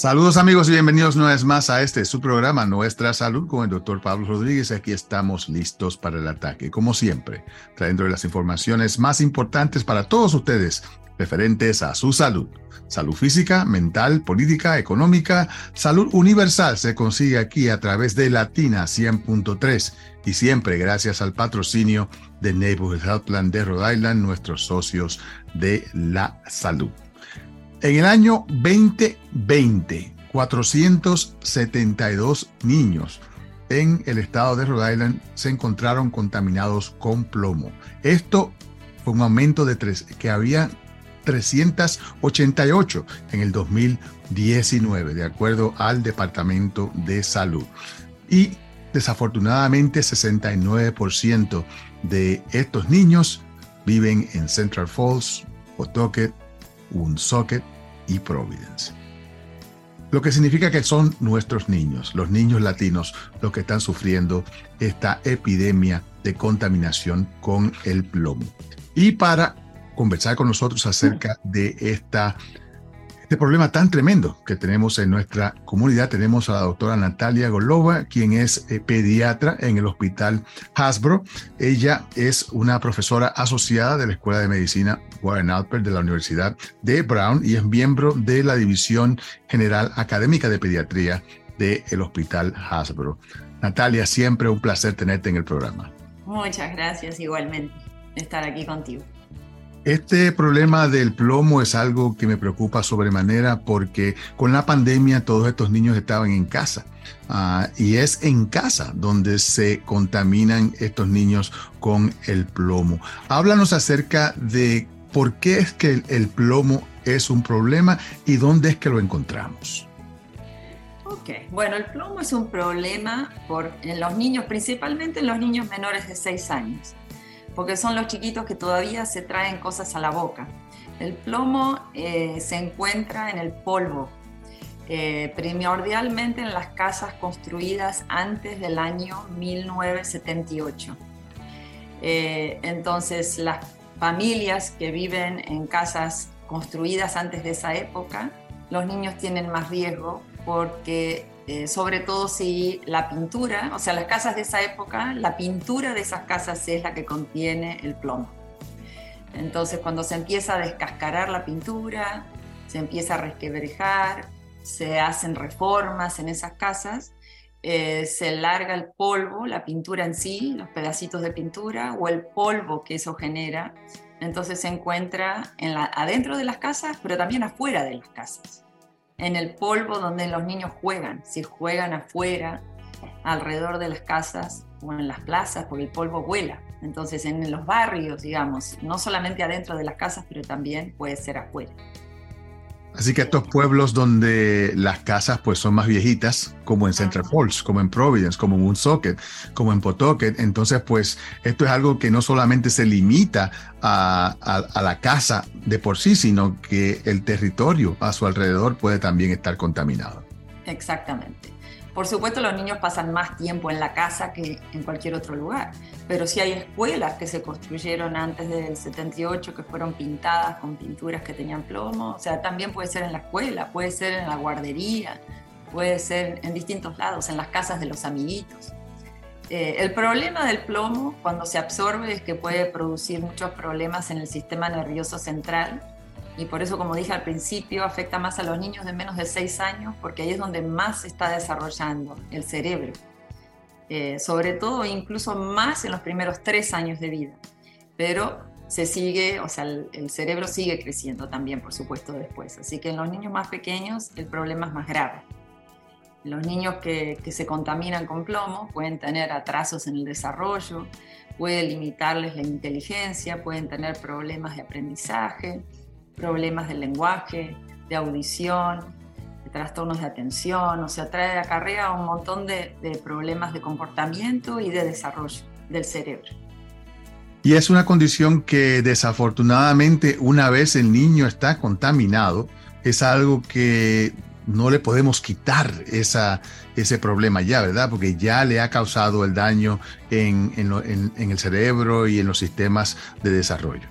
Saludos amigos y bienvenidos una vez más a este su programa Nuestra Salud con el doctor Pablo Rodríguez. Aquí estamos listos para el ataque, como siempre, trayendo las informaciones más importantes para todos ustedes referentes a su salud. Salud física, mental, política, económica, salud universal se consigue aquí a través de Latina 100.3 y siempre gracias al patrocinio de Neighborhood Health Plan de Rhode Island, nuestros socios de la salud. En el año 2020, 472 niños en el estado de Rhode Island se encontraron contaminados con plomo. Esto fue un aumento de tres, que había 388 en el 2019, de acuerdo al Departamento de Salud. Y desafortunadamente 69% de estos niños viven en Central Falls, Pawtucket, Woonsocket y Providence. Lo que significa que son nuestros niños, los niños latinos, los que están sufriendo esta epidemia de contaminación con el plomo. Y para conversar con nosotros acerca de esta este problema tan tremendo que tenemos en nuestra comunidad. Tenemos a la doctora Natalia Golova, quien es eh, pediatra en el Hospital Hasbro. Ella es una profesora asociada de la Escuela de Medicina Warren Alpert de la Universidad de Brown y es miembro de la División General Académica de Pediatría del Hospital Hasbro. Natalia, siempre un placer tenerte en el programa. Muchas gracias, igualmente, estar aquí contigo. Este problema del plomo es algo que me preocupa sobremanera porque con la pandemia todos estos niños estaban en casa ah, y es en casa donde se contaminan estos niños con el plomo. Háblanos acerca de por qué es que el, plomo es un problema y dónde es que lo encontramos. Ok, bueno, el plomo es un problema por, en los niños, principalmente en los niños menores de 6 años porque son los chiquitos que todavía se traen cosas a la boca. El plomo eh, se encuentra en el polvo, eh, primordialmente en las casas construidas antes del año 1978. Eh, entonces, las familias que viven en casas construidas antes de esa época, los niños tienen más riesgo porque eh, sobre todo si la pintura, o sea, las casas de esa época, la pintura de esas casas es la que contiene el plomo. Entonces, cuando se empieza a descascarar la pintura, se empieza a resquebrejar, se hacen reformas en esas casas, eh, se larga el polvo, la pintura en sí, los pedacitos de pintura o el polvo que eso genera. Entonces se encuentra en la, adentro de las casas, pero también afuera de las casas en el polvo donde los niños juegan, si juegan afuera, alrededor de las casas o en las plazas, porque el polvo vuela. Entonces, en los barrios, digamos, no solamente adentro de las casas, pero también puede ser afuera. Así que estos pueblos donde las casas pues son más viejitas, como en Central Falls, como en Providence, como en Woonsocket, como en Pawtucket, entonces pues esto es algo que no solamente se limita a, a, la casa de por sí, sino que el territorio a su alrededor puede también estar contaminado. Exactamente. Por supuesto, los niños pasan más tiempo en la casa que en cualquier otro lugar, pero si hay escuelas que se construyeron antes del 78 que fueron pintadas con pinturas que tenían plomo, o sea, también puede ser en la escuela, puede ser en la guardería, puede ser en distintos lados, en las casas de los amiguitos. Eh, el problema del plomo cuando se absorbe es que puede producir muchos problemas en el sistema nervioso central y por eso, como dije al principio, afecta más a los niños de menos de 6 años, porque ahí es donde más se está desarrollando el cerebro. Eh, sobre todo, incluso más en los primeros 3 años de vida. Pero se sigue, o sea, el, cerebro sigue creciendo también, por supuesto, después. Así que en los niños más pequeños el problema es más grave. Los niños que, que se contaminan con plomo pueden tener atrasos en el desarrollo, puede limitarles la inteligencia, pueden tener problemas de aprendizaje, problemas del lenguaje, de audición, de trastornos de atención, o sea, trae acarrea un montón de, de problemas de comportamiento y de desarrollo del cerebro. Y es una condición que desafortunadamente una vez el niño está contaminado, es algo que no le podemos quitar esa, ese problema ya, ¿verdad? Porque ya le ha causado el daño en, en, en el cerebro y en los sistemas de desarrollo.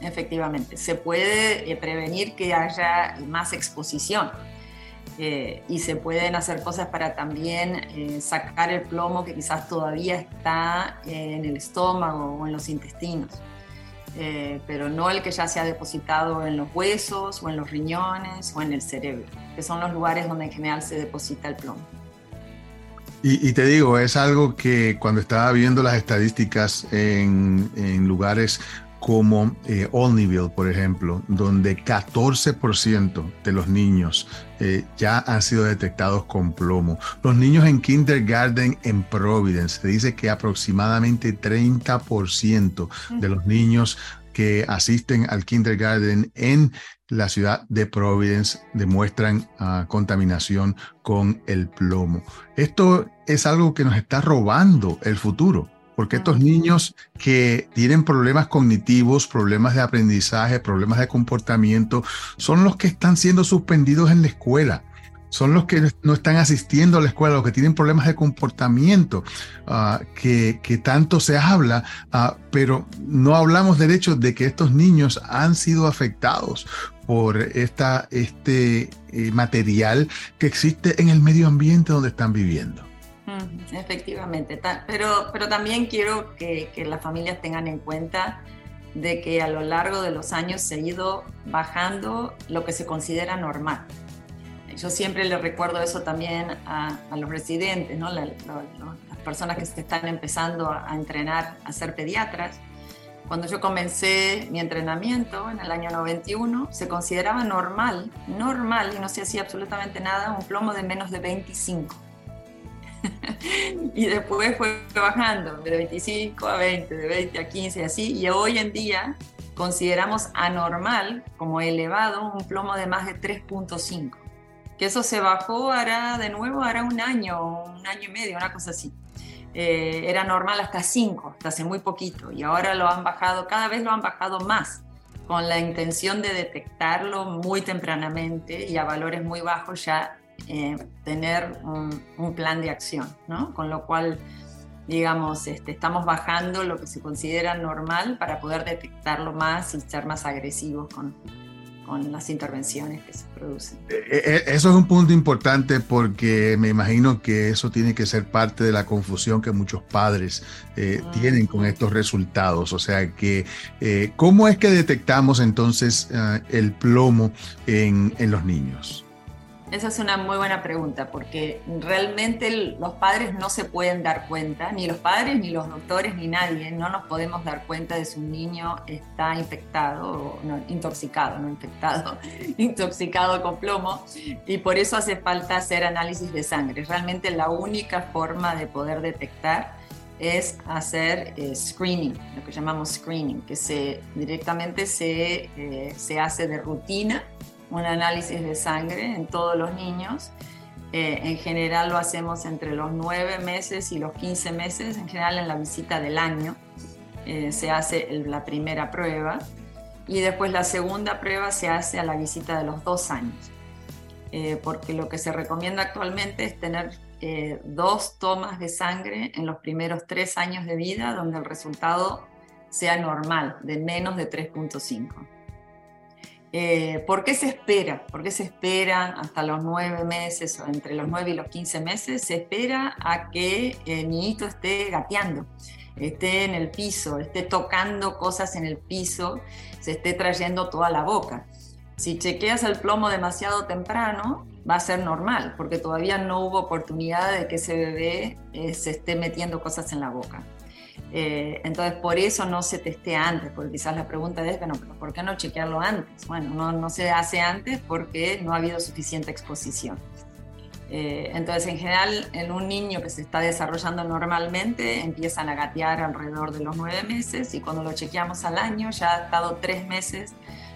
Efectivamente, se puede eh, prevenir que haya más exposición. Eh, y se pueden hacer cosas para también eh, sacar el plomo que quizás todavía está en el estómago o en los intestinos, eh, pero no el que ya se ha depositado en los huesos o en los riñones o en el cerebro, que son los lugares donde en general se deposita el plomo. Y, te digo, es algo que cuando estaba viendo las estadísticas en, en lugares como eh, Olneyville, por ejemplo, donde 14% de los niños eh, ya han sido detectados con plomo. Los niños en kindergarten en Providence, se dice que aproximadamente 30% de los niños que asisten al kindergarten en la ciudad de Providence demuestran ah, contaminación con el plomo. Esto es algo que nos está robando el futuro. Porque estos niños que tienen problemas cognitivos, problemas de aprendizaje, problemas de comportamiento, son los que están siendo suspendidos en la escuela. Son los que no están asistiendo a la escuela, los que tienen problemas de comportamiento, ah, que, tanto se habla, ah, pero no hablamos del hecho de que estos niños han sido afectados por esta, este eh, material que existe en el medio ambiente donde están viviendo. Efectivamente, pero, pero también quiero que, las familias tengan en cuenta de que a lo largo de los años se ha ido bajando lo que se considera normal. Yo siempre le recuerdo eso también a, los residentes, ¿no? las personas que se están empezando a, entrenar a ser pediatras. Cuando yo comencé mi entrenamiento en el año 91, se consideraba normal, normal, y no se hacía absolutamente nada, un plomo de menos de 25. y después fue bajando de 25 a 20, de 20 a 15, así. Y hoy en día consideramos anormal como elevado un plomo de más de 3.5. Que eso se bajó hará de nuevo, hará un año, un año y medio, una cosa así. Eh, era normal hasta 5, hasta hace muy poquito. Y ahora lo han bajado, cada vez lo han bajado más con la intención de detectarlo muy tempranamente y a valores muy bajos ya eh, tener un, plan de acción, ¿no? Con lo cual, digamos, este, estamos bajando lo que se considera normal para poder detectarlo más y ser más agresivos con, con las intervenciones que se producen. Eh, eh, eso es un punto importante porque me imagino que eso tiene que ser parte de la confusión que muchos padres tienen con estos resultados. O sea que, ¿cómo es que detectamos entonces el plomo en, en los niños? Esa es una muy buena pregunta, porque realmente los padres no se pueden dar cuenta, ni los padres, ni los doctores, ni nadie, no nos podemos dar cuenta de si un niño está infectado, no, intoxicado, no infectado, intoxicado con plomo, y por eso hace falta hacer análisis de sangre. Realmente la única forma de poder detectar es hacer eh, screening, lo que llamamos screening, que se, directamente se, eh, se hace de rutina un análisis de sangre en todos los niños. Eh, en general lo hacemos entre los 9 meses y los 15 meses, en general en la visita del año eh, se hace la primera prueba y después la segunda prueba se hace a la visita de los dos años. Eh, porque lo que se recomienda actualmente es tener dos tomas de sangre en los primeros tres años de vida donde el resultado sea normal, de menos de 3.5. Eh, ¿Por qué se espera? ¿Por qué se espera hasta los nueve meses o entre los nueve y los quince meses? Se espera a que el niñito esté gateando, esté en el piso, esté tocando cosas en el piso, se esté trayendo toda la boca. Si chequeas el plomo demasiado temprano, va a ser normal, porque todavía no hubo oportunidad de que ese bebé eh, se esté metiendo cosas en la boca. Eh, entonces, por eso no se testea antes, porque quizás la pregunta es, bueno, ¿por qué no chequearlo antes? Bueno, no, se hace antes porque no ha habido suficiente exposición. Eh, entonces, en general, en un niño que se está desarrollando normalmente, empiezan a gatear alrededor de los nueve meses y cuando lo chequeamos al año, ya ha estado tres meses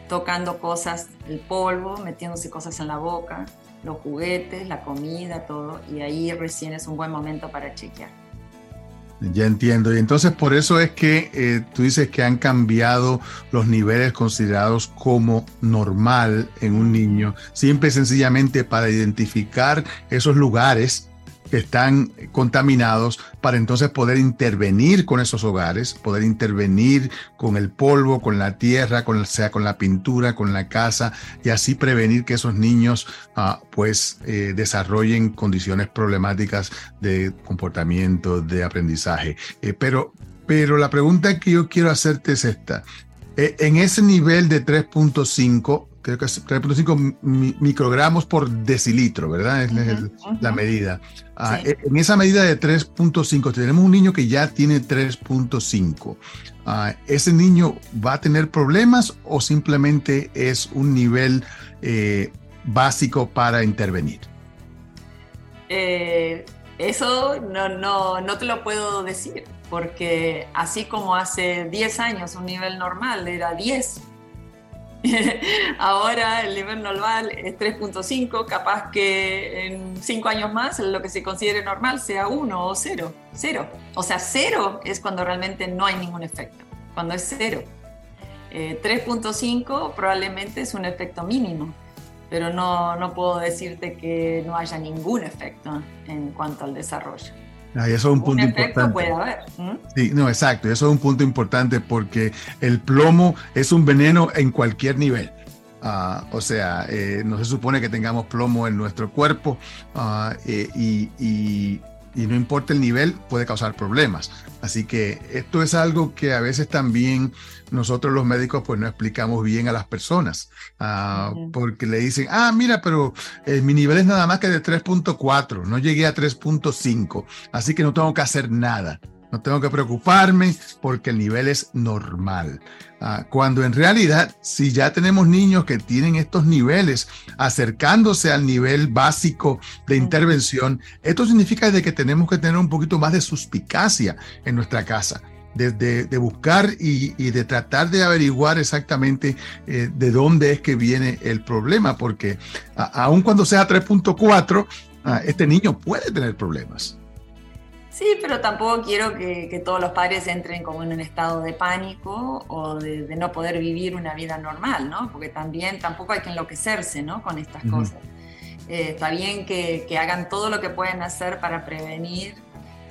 tocando cosas, el polvo, metiéndose cosas en la boca, los juguetes, la comida, todo, y ahí recién es un buen momento para chequear. Ya entiendo. Y entonces por eso es que eh, tú dices que han cambiado los niveles considerados como normal en un niño, simple y sencillamente para identificar esos lugares que están contaminados para entonces poder intervenir con esos hogares, poder intervenir con el polvo, con la tierra, con, sea con la pintura, con la casa y así prevenir que esos niños ah, pues eh, desarrollen condiciones problemáticas de comportamiento, de aprendizaje. Eh, pero, pero la pregunta que yo quiero hacerte es esta. Eh, en ese nivel de 3.5, creo que es 3.5 microgramos por decilitro, ¿verdad? Es la medida. Ah, e, en esa medida de 3.5, tenemos un niño que ya tiene 3.5. Ah, ¿Ese niño va a tener problemas o simplemente es un nivel eh, básico para intervenir? Eh, eso no, no, no te lo puedo decir, porque así como hace 10 años un nivel normal era 10, ahora el nivel normal es 3.5, capaz que en 5 años más lo que se considere normal sea 1 o 0, 0. O sea, 0 es cuando realmente no hay ningún efecto, cuando es 0. 3.5 eh, probablemente es un efecto mínimo pero no, no puedo decirte que no haya ningún efecto en cuanto al desarrollo. Eso es un, punto puede haber. Sí, no, exacto. Eso es un punto importante porque el plomo es un veneno en cualquier nivel. Ah, o sea, eh, no se supone que tengamos plomo en nuestro cuerpo uh, y, y, y no importa el nivel, puede causar problemas. Así que esto es algo que a veces también nosotros los médicos pues no explicamos bien a las personas, ah, porque le dicen, ah, mira, pero eh, mi nivel es nada más que de 3.4, no llegué a 3.5, así que no tengo que hacer nada. No tengo que preocuparme porque el nivel es normal. Ah, cuando en realidad, si ya tenemos niños que tienen estos niveles acercándose al nivel básico de intervención, esto significa de que tenemos que tener un poquito más de suspicacia en nuestra casa. De, buscar y, de tratar de averiguar exactamente eh, de dónde es que viene el problema, porque aun cuando sea 3.4, ah, este niño puede tener problemas. Sí, pero tampoco quiero que, todos los padres entren como en un estado de pánico o de, no poder vivir una vida normal, ¿no? Porque también tampoco hay que enloquecerse, ¿no? Con estas cosas. Eh, está bien que, que, hagan todo lo que pueden hacer para prevenir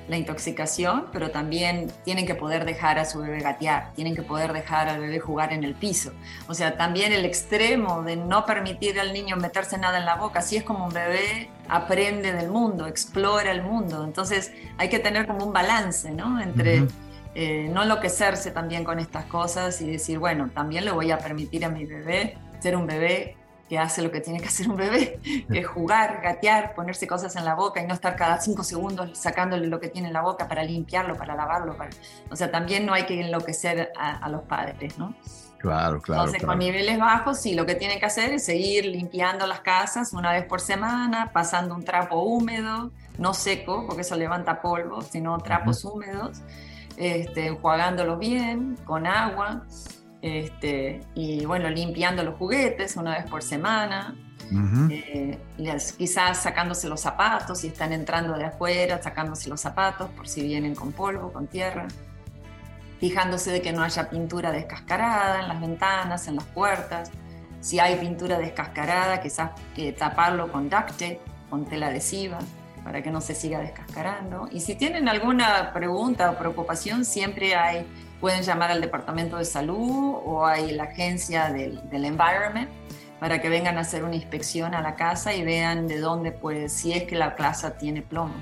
la intoxicación, pero también tienen que poder dejar a su bebé gatear, tienen que poder dejar al bebé jugar en el piso. O sea, también el extremo de no permitir al niño meterse nada en la boca, así es como un bebé aprende del mundo, explora el mundo. Entonces hay que tener como un balance, ¿no? Entre... Eh, no enloquecerse también con estas cosas y decir, bueno, también le voy a permitir a mi bebé ser un bebé que hace lo que tiene que hacer un bebé, que es jugar, gatear, ponerse cosas en la boca y no estar cada cinco segundos sacándole lo que tiene en la boca para limpiarlo, para lavarlo. O sea, también no hay que enloquecer a, los padres, ¿no? Claro, claro. Entonces, con niveles bajos, sí, lo que tienen que hacer es seguir limpiando las casas una vez por semana, pasando un trapo húmedo, no seco, porque eso levanta polvo, sino trapos húmedos, este, enjuagándolos bien, con agua. Este, y bueno, limpiando los juguetes una vez por semana, eh, quizás sacándose los zapatos, si están entrando de afuera, sacándose los zapatos por si vienen con polvo, con tierra, fijándose de que no haya pintura descascarada en las ventanas, en las puertas, si hay pintura descascarada, quizás que taparlo con duct tape, con tela adhesiva para que no se siga descascarando. Y si tienen alguna pregunta o preocupación, siempre hay pueden llamar al Departamento de Salud o hay la agencia del, del Environment para que vengan a hacer una inspección a la casa y vean de dónde, pues, si es que la casa tiene plomo.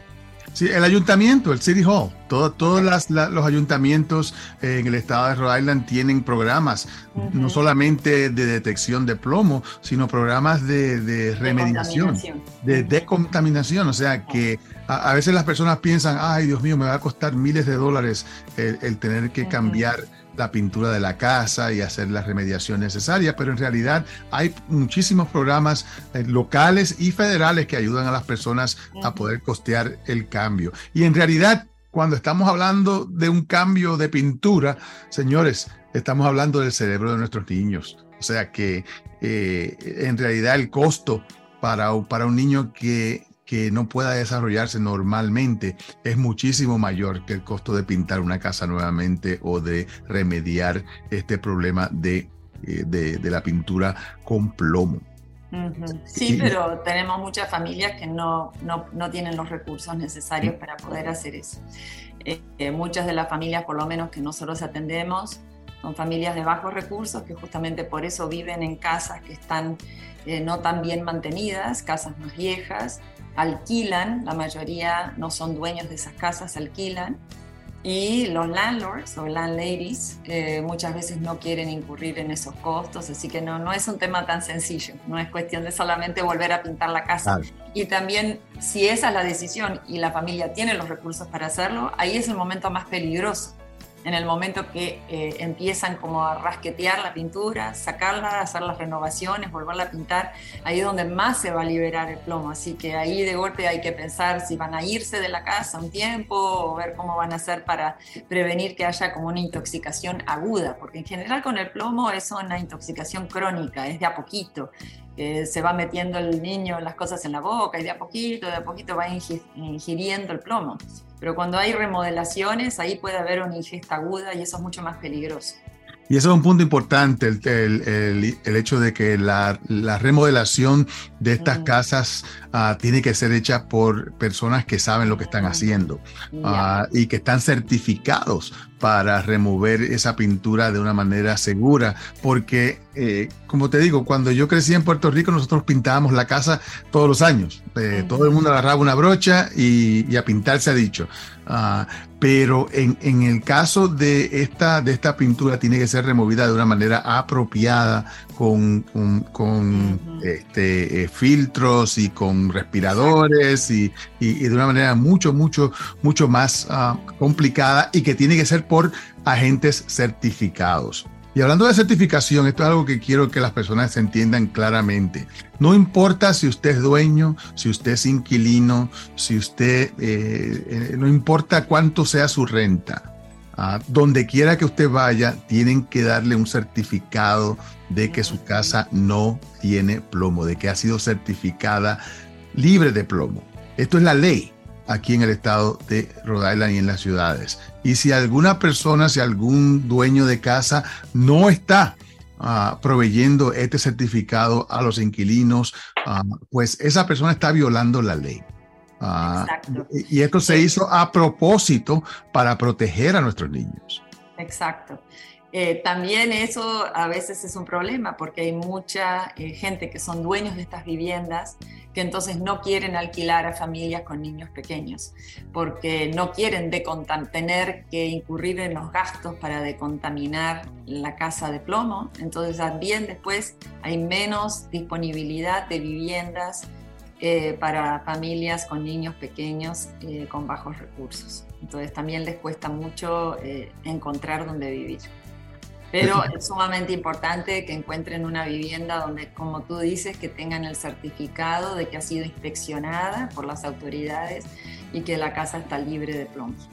Sí, el ayuntamiento, el City Hall, todos los ayuntamientos en el estado de Rhode Island tienen programas, no solamente de detección de plomo, sino programas de, remediación, de decontaminación. O sea que a, veces las personas piensan, ay Dios mío, me va a costar miles de dólares el, tener que cambiar la pintura de la casa y hacer la remediación necesaria, pero en realidad hay muchísimos programas eh, locales y federales que ayudan a las personas a poder costear el cambio. Y en realidad, cuando estamos hablando de un cambio de pintura, señores, estamos hablando del cerebro de nuestros niños. O sea que eh, en realidad el costo para, para un niño que que no pueda desarrollarse normalmente es muchísimo mayor que el costo de pintar una casa nuevamente o de remediar este problema de, eh, de, la pintura con plomo. Sí, pero tenemos muchas familias que no, no, no tienen los recursos necesarios para poder hacer eso. Eh, eh, muchas de las familias, por lo menos que nosotros atendemos, son familias de bajos recursos que justamente por eso viven en casas que están eh, no tan bien mantenidas, casas más viejas, alquilan, la mayoría no son dueños de esas casas, alquilan y los landlords o landladies eh, muchas veces no quieren incurrir en esos costos, así que no, no es un tema tan sencillo, no es cuestión de solamente volver a pintar la casa. Y también si esa es la decisión y la familia tiene los recursos para hacerlo, ahí es el momento más peligroso en el momento que eh, empiezan como a rasquetear la pintura, sacarla, hacer las renovaciones, volverla a pintar, ahí es donde más se va a liberar el plomo. Así que ahí de golpe hay que pensar si van a irse de la casa un tiempo o ver cómo van a hacer para prevenir que haya como una intoxicación aguda, porque en general con el plomo es una intoxicación crónica, es de a poquito. se va metiendo el niño las cosas en la boca y de a poquito, de a poquito va ingiriendo el plomo. Pero cuando hay remodelaciones, ahí puede haber una ingesta aguda y eso es mucho más peligroso. Y eso es un punto importante, el, hecho de que la, remodelación de estas casas ah, tiene que ser hecha por personas que saben lo que están haciendo ah, y que están certificados para remover esa pintura de una manera segura, porque eh, como te digo, cuando yo crecí en Puerto Rico, nosotros pintábamos la casa todos los años. Eh, todo el mundo agarraba una brocha y, a pintar se ha dicho. Ah, pero en, en, el caso de esta, de esta pintura tiene que ser removida de una manera apropiada, con, con, este, eh, filtros y con respiradores y, y, de una manera mucho, mucho, mucho más ah, complicada y que tiene que ser por agentes certificados. Y hablando de certificación, esto es algo que quiero que las personas entiendan claramente. No importa si usted es dueño, si usted es inquilino, si usted, eh, eh, no importa cuánto sea su renta. Ah, donde quiera que usted vaya, tienen que darle un certificado de que su casa no tiene plomo, de que ha sido certificada libre de plomo. Esto es la ley aquí en el estado de Rhode Island y en las ciudades. Y si alguna persona, si algún dueño de casa no está ah, proveyendo este certificado a los inquilinos, ah, pues esa persona está violando la ley. Ah, y esto se hizo a propósito para proteger a nuestros niños. Exacto. Eh, también eso a veces es un problema porque hay mucha eh, gente que son dueños de estas viviendas que entonces no quieren alquilar a familias con niños pequeños porque no quieren tener que incurrir en los gastos para decontaminar la casa de plomo. Entonces también después hay menos disponibilidad de viviendas eh, para familias con niños pequeños con bajos recursos. Entonces también les cuesta mucho encontrar dónde vivir. Pero es sumamente importante que encuentren una vivienda donde, como tú dices, que tengan el certificado de que ha sido inspeccionada por las autoridades y que la casa está libre de plomos.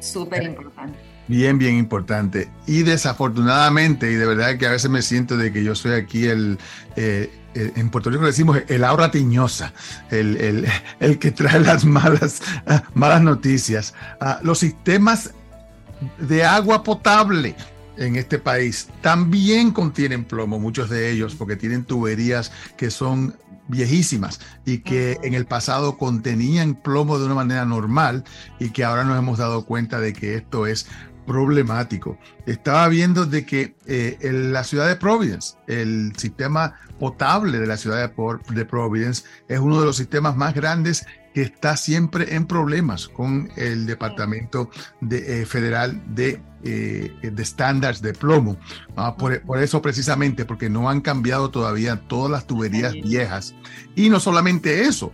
Súper importante. Bien, bien importante. Y desafortunadamente, y de verdad que a veces me siento de que yo soy aquí el, eh, en Puerto Rico le decimos el aura tiñosa, el, el, que trae las malas, malas noticias. Ah, los sistemas de agua potable en este país también contienen plomo, muchos de ellos, porque tienen tuberías que son viejísimas y que en el pasado contenían plomo de una manera normal y que ahora nos hemos dado cuenta de que esto es problemático. Estaba viendo de que eh, en la ciudad de Providence, el sistema potable de la ciudad de, Providence es uno de los sistemas más grandes que está siempre en problemas con el Departamento de, eh, Federal de, eh, de Estándares de Plomo. Ah, por, por, eso precisamente, porque no han cambiado todavía todas las tuberías viejas. Y no solamente eso,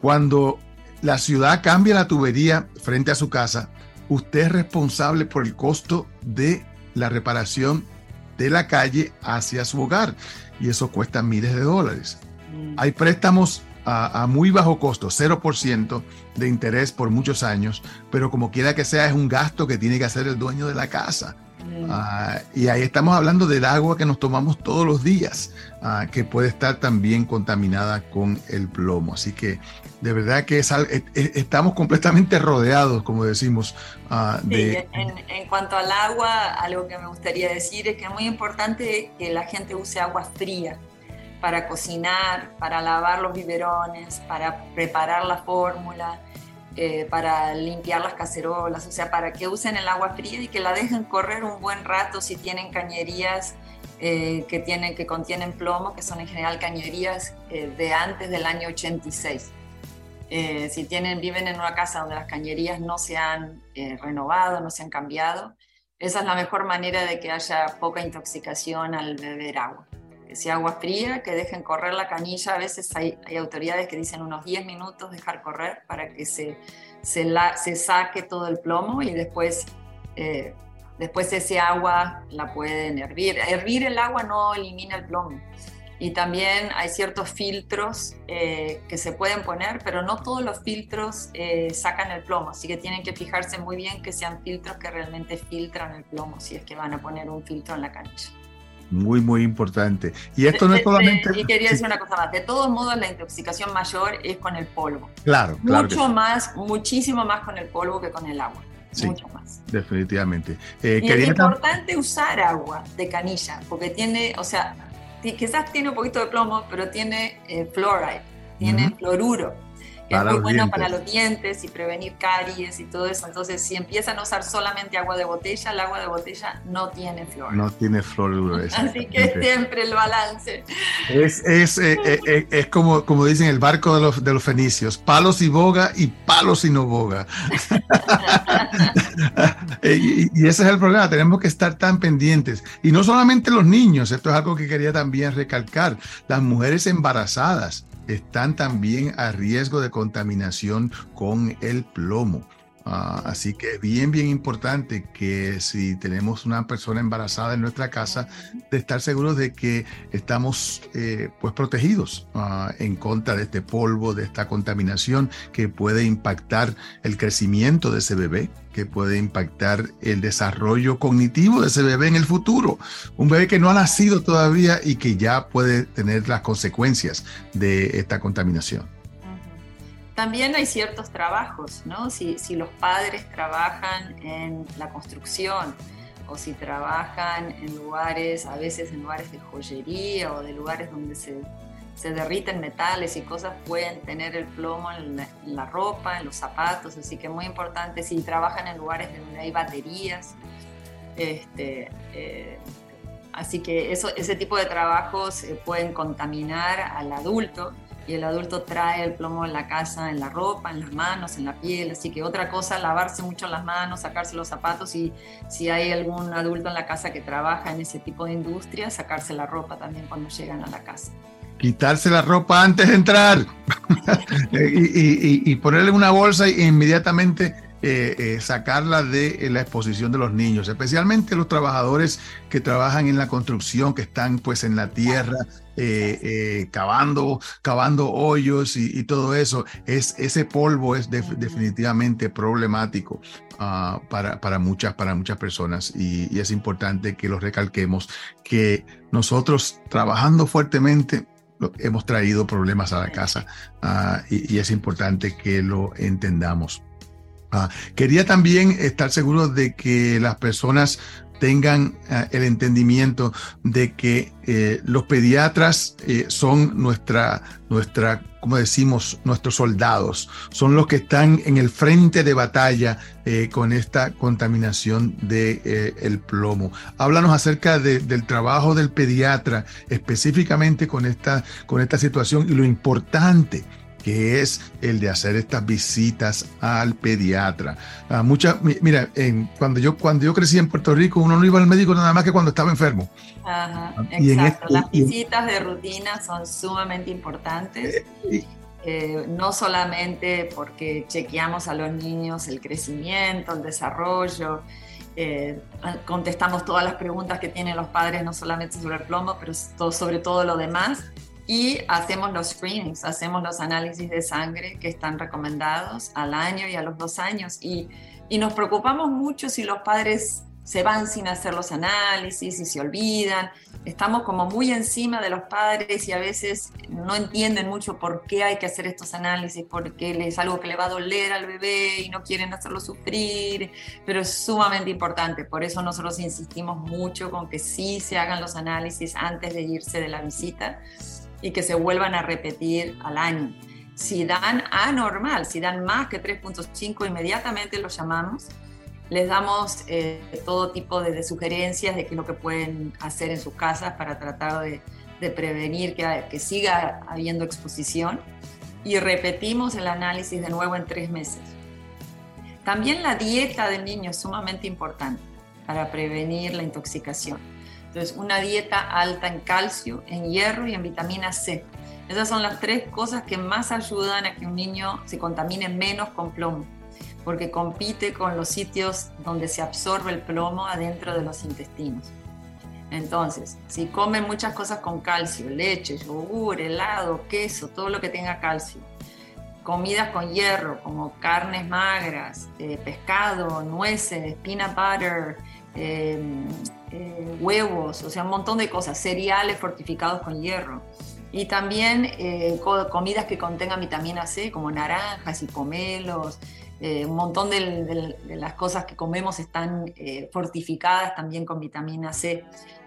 cuando la ciudad cambia la tubería frente a su casa, usted es responsable por el costo de la reparación de la calle hacia su hogar. Y eso cuesta miles de dólares. Mm. Hay préstamos a, muy bajo costo, 0% de interés por muchos años, pero como quiera que sea, es un gasto que tiene que hacer el dueño de la casa. Ah, y ahí estamos hablando del agua que nos tomamos todos los días, ah, que puede estar también contaminada con el plomo. Así que de verdad que estamos completamente rodeados, como decimos. Ah, de... en, en, cuanto al agua, algo que me gustaría decir es que es muy importante que la gente use agua fría para cocinar, para lavar los biberones, para preparar la fórmula, eh, para limpiar las cacerolas, o sea, para que usen el agua fría y que la dejen correr un buen rato si tienen cañerías eh, que, tienen, que contienen plomo, que son en general cañerías eh, de antes del año 86. si tienen, viven en una casa donde las cañerías no se han renovado, no se han cambiado, esa es la mejor manera de que haya poca intoxicación al beber agua que agua fría, que dejen correr la canilla. A veces hay, autoridades que dicen unos 10 minutos dejar correr para que se, se saque todo el plomo y después, eh, después ese agua la pueden hervir. Hervir el agua no elimina el plomo. Y también hay ciertos filtros eh, que se pueden poner, pero no todos los filtros eh, sacan el plomo, así que tienen que fijarse muy bien que sean filtros que realmente filtran el plomo, si es que van a poner un filtro en la canilla. Muy, muy importante. Y esto no es solamente... Y quería decir una cosa más. De todos modos, la intoxicación mayor es con el polvo. Claro, claro. Mucho más, muchísimo más con el polvo que con el agua. mucho más. Definitivamente. Eh, y es importante usar agua de canilla, porque tiene, o sea, quizás tiene un poquito de plomo, pero tiene eh, fluoride, tiene fluoruro es muy bueno para los dientes y prevenir caries y todo eso. Entonces, si empiezan a usar solamente agua de botella, el agua de botella no tiene flor. No tiene flor. Así que siempre el balance. Es, es, eh, eh, eh, es, como, como dicen el barco de los, de los fenicios, palos y boga y palos y no boga. y, y ese es el problema, tenemos que estar tan pendientes. Y no solamente los niños, esto es algo que quería también recalcar, las mujeres embarazadas están también a riesgo de contaminación con el plomo. Ah, así que es bien, bien importante que si tenemos una persona embarazada en nuestra casa, de estar seguros de que estamos eh, pues protegidos ah, en contra de este polvo, de esta contaminación que puede impactar el crecimiento de ese bebé, que puede impactar el desarrollo cognitivo de ese bebé en el futuro. Un bebé que no ha nacido todavía y que ya puede tener las consecuencias de esta contaminación. También hay ciertos trabajos, ¿no? Si, los padres trabajan en la construcción o si trabajan en lugares, a veces en lugares de joyería o de lugares donde se, derriten metales y cosas, pueden tener el plomo en la, ropa, en los zapatos, así que muy importante si trabajan en lugares donde hay baterías. Este, eh, así que ese tipo de trabajos pueden contaminar al adulto y el adulto trae el plomo en la casa, en la ropa, en las manos, en la piel. Así que otra cosa, lavarse mucho las manos, sacarse los zapatos y si hay algún adulto en la casa que trabaja en ese tipo de industria, sacarse la ropa también cuando llegan a la casa. Quitarse la ropa antes de entrar y, y, ponerle una bolsa e inmediatamente eh, eh, sacarla de eh, la exposición de los niños, especialmente los trabajadores que trabajan en la construcción, que están pues en la tierra, cavando, cavando hoyos y, todo eso. Es, ese polvo es definitivamente problemático ah, para, muchas, para muchas personas y, es importante que lo recalquemos, que nosotros trabajando fuertemente, hemos traído problemas a la casa ah, y, es importante que lo entendamos. Ah, quería también estar seguro de que las personas tengan ah, el entendimiento de que eh, los pediatras eh, son nuestra, nuestra, como decimos, nuestros soldados, son los que están en el frente de batalla eh, con esta contaminación del de, el plomo. Háblanos acerca del trabajo del pediatra específicamente con esta, con esta situación y lo importante que es el de hacer estas visitas al pediatra. Ah, mucha, mira, cuando, yo, cuando yo crecí en Puerto Rico, uno no iba al médico nada más que cuando estaba enfermo. Ajá, ah, exacto. Este Las visitas de rutina son sumamente importantes. Eh, eh, no solamente porque chequeamos a los niños el crecimiento, el desarrollo, eh, contestamos todas las preguntas que tienen los padres, no solamente sobre el plomo, pero sobre todo lo demás y hacemos los screenings, hacemos los análisis de sangre que están recomendados al año y a los dos años. Y, y, nos preocupamos mucho si los padres se van sin hacer los análisis y se olvidan. Estamos como muy encima de los padres y a veces no entienden mucho por qué hay que hacer estos análisis, porque es algo que le va a doler al bebé y no quieren hacerlo sufrir, pero es sumamente importante. Por eso nosotros insistimos mucho con que sí se hagan los análisis antes de irse de la visita y que se vuelvan a repetir al año. Si dan anormal, si dan más que 3.5, inmediatamente los llamamos. Les damos eh, todo tipo de, sugerencias de qué es lo que pueden hacer en sus casas para tratar de, prevenir que, que siga habiendo exposición. Y repetimos el análisis de nuevo en tres meses. También la dieta del niño es sumamente importante para prevenir la intoxicación. Entonces, una dieta alta en calcio, en hierro y en vitamina C. Esas son las tres cosas que más ayudan a que un niño se contamine menos con plomo, porque compite con los sitios donde se absorbe el plomo adentro de los intestinos. Entonces, si come muchas cosas con calcio, leche, yogur, helado, queso, todo lo que tenga calcio, comidas con hierro, como carnes magras, eh, pescado, nueces, peanut butter, em, eh, huevos, o sea, un montón de cosas, cereales fortificados con hierro. Y también eh, comidas que contengan vitamina C, como naranjas y pomelos. un montón de, las cosas que comemos están fortificadas también con vitamina C.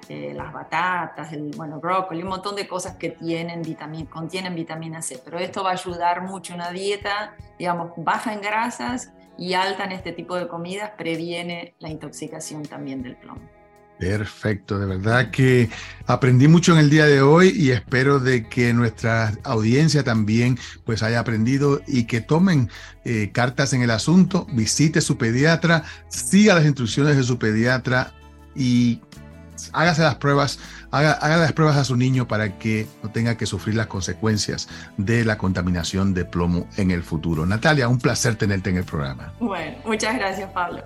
Eh, las batatas, el bueno, brócoli, un montón de cosas que tienen contienen vitamina C. Pero esto va a ayudar mucho. Una dieta, digamos, baja en grasas y alta en este tipo de comidas previene la intoxicación también del plomo. Perfecto, de verdad que aprendí mucho en el día de hoy y espero de que nuestra audiencia también pues haya aprendido y que tomen eh, cartas en el asunto, visite su pediatra, siga las instrucciones de su pediatra y hágase las pruebas, haga, las pruebas a su niño para que no tenga que sufrir las consecuencias de la contaminación de plomo en el futuro. Natalia, un placer tenerte en el programa. Bueno, muchas gracias, Pablo.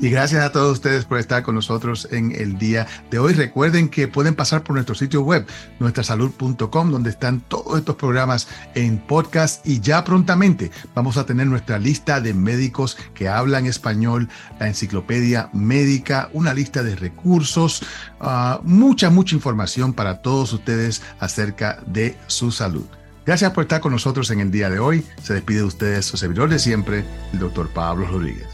Y gracias a todos ustedes por estar con nosotros en el día de hoy. Recuerden que pueden pasar por nuestro sitio web, nuestrasalud.com, donde están todos estos programas en podcast y ya prontamente vamos a tener nuestra lista de médicos que hablan español, la enciclopedia médica, una lista de recursos, ah, mucha, mucha información para todos ustedes acerca de su salud. Gracias por estar con nosotros en el día de hoy. Se despide de ustedes su servidor de siempre, el doctor Pablo Rodríguez.